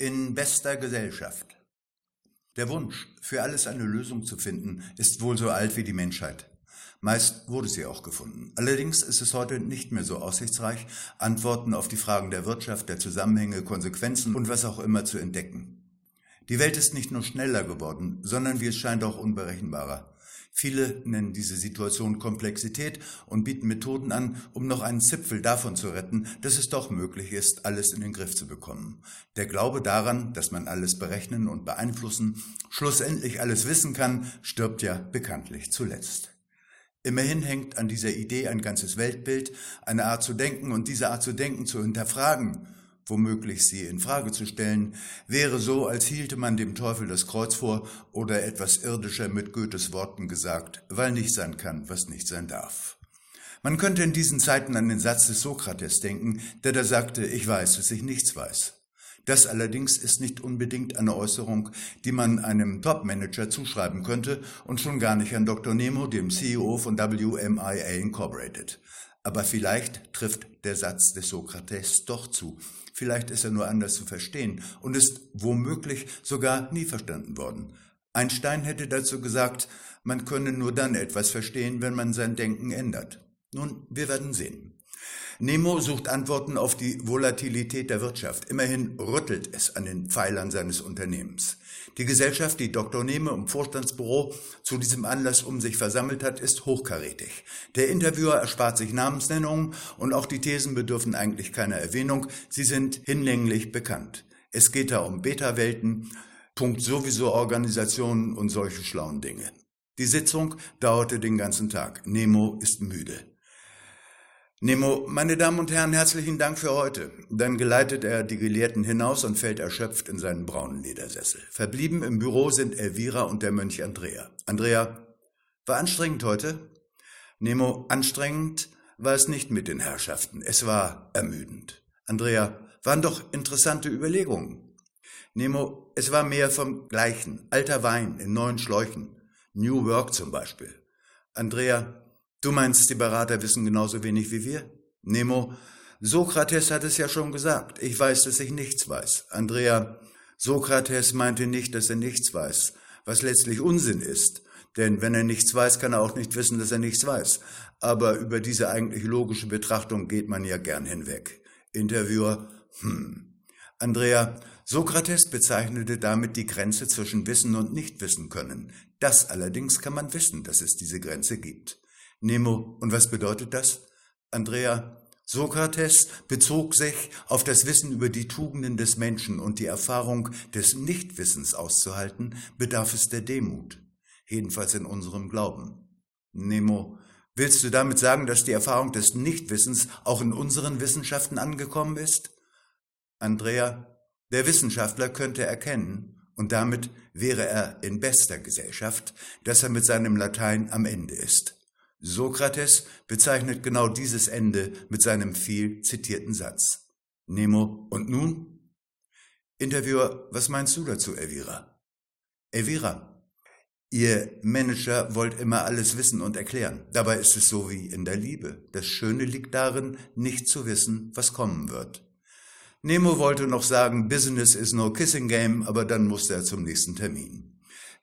In bester Gesellschaft. Der Wunsch, für alles eine Lösung zu finden, ist wohl so alt wie die Menschheit. Meist wurde sie auch gefunden. Allerdings ist es heute nicht mehr so aussichtsreich, Antworten auf die Fragen der Wirtschaft, der Zusammenhänge, Konsequenzen und was auch immer zu entdecken. Die Welt ist nicht nur schneller geworden, sondern wie es scheint auch unberechenbarer. Viele nennen diese Situation Komplexität und bieten Methoden an, um noch einen Zipfel davon zu retten, dass es doch möglich ist, alles in den Griff zu bekommen. Der Glaube daran, dass man alles berechnen und beeinflussen, schlussendlich alles wissen kann, stirbt ja bekanntlich zuletzt. Immerhin hängt an dieser Idee ein ganzes Weltbild, eine Art zu denken und diese Art zu denken zu hinterfragen womöglich sie in Frage zu stellen, wäre so, als hielte man dem Teufel das Kreuz vor oder etwas irdischer mit Goethes Worten gesagt, weil nicht sein kann, was nicht sein darf. Man könnte in diesen Zeiten an den Satz des Sokrates denken, der da sagte, ich weiß, dass ich nichts weiß. Das allerdings ist nicht unbedingt eine Äußerung, die man einem Top-Manager zuschreiben könnte und schon gar nicht an Dr. Nemo, dem CEO von WMIA Incorporated. Aber vielleicht trifft der Satz des Sokrates doch zu. Vielleicht ist er nur anders zu verstehen und ist womöglich sogar nie verstanden worden. Einstein hätte dazu gesagt, man könne nur dann etwas verstehen, wenn man sein Denken ändert. Nun, wir werden sehen. Nemo sucht Antworten auf die Volatilität der Wirtschaft. Immerhin rüttelt es an den Pfeilern seines Unternehmens. Die Gesellschaft, die Dr. Nemo im Vorstandsbüro zu diesem Anlass um sich versammelt hat, ist hochkarätig. Der Interviewer erspart sich Namensnennungen und auch die Thesen bedürfen eigentlich keiner Erwähnung. Sie sind hinlänglich bekannt. Es geht da um Beta-Welten, Punkt sowieso Organisationen und solche schlauen Dinge. Die Sitzung dauerte den ganzen Tag. Nemo ist müde. Nemo, meine Damen und Herren, herzlichen Dank für heute. Dann geleitet er die Gelehrten hinaus und fällt erschöpft in seinen braunen Ledersessel. Verblieben im Büro sind Elvira und der Mönch Andrea. Andrea, war anstrengend heute? Nemo, anstrengend war es nicht mit den Herrschaften. Es war ermüdend. Andrea, waren doch interessante Überlegungen. Nemo, es war mehr vom Gleichen. Alter Wein in neuen Schläuchen. New Work zum Beispiel. Andrea, Du meinst, die Berater wissen genauso wenig wie wir? Nemo, Sokrates hat es ja schon gesagt. Ich weiß, dass ich nichts weiß. Andrea, Sokrates meinte nicht, dass er nichts weiß, was letztlich Unsinn ist. Denn wenn er nichts weiß, kann er auch nicht wissen, dass er nichts weiß. Aber über diese eigentlich logische Betrachtung geht man ja gern hinweg. Interviewer, hm. Andrea, Sokrates bezeichnete damit die Grenze zwischen Wissen und Nichtwissen können. Das allerdings kann man wissen, dass es diese Grenze gibt. Nemo, und was bedeutet das? Andrea, Sokrates bezog sich auf das Wissen über die Tugenden des Menschen und die Erfahrung des Nichtwissens auszuhalten, bedarf es der Demut, jedenfalls in unserem Glauben. Nemo, willst du damit sagen, dass die Erfahrung des Nichtwissens auch in unseren Wissenschaften angekommen ist? Andrea, der Wissenschaftler könnte erkennen, und damit wäre er in bester Gesellschaft, dass er mit seinem Latein am Ende ist. Sokrates bezeichnet genau dieses Ende mit seinem viel zitierten Satz. Nemo, und nun? Interviewer, was meinst du dazu, Elvira? Elvira, ihr Manager wollt immer alles wissen und erklären. Dabei ist es so wie in der Liebe. Das Schöne liegt darin, nicht zu wissen, was kommen wird. Nemo wollte noch sagen, Business is no kissing game, aber dann musste er zum nächsten Termin.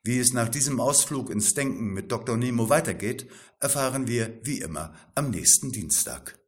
Wie es nach diesem Ausflug ins Denken mit Dr. Nemo weitergeht, erfahren wir wie immer am nächsten Dienstag.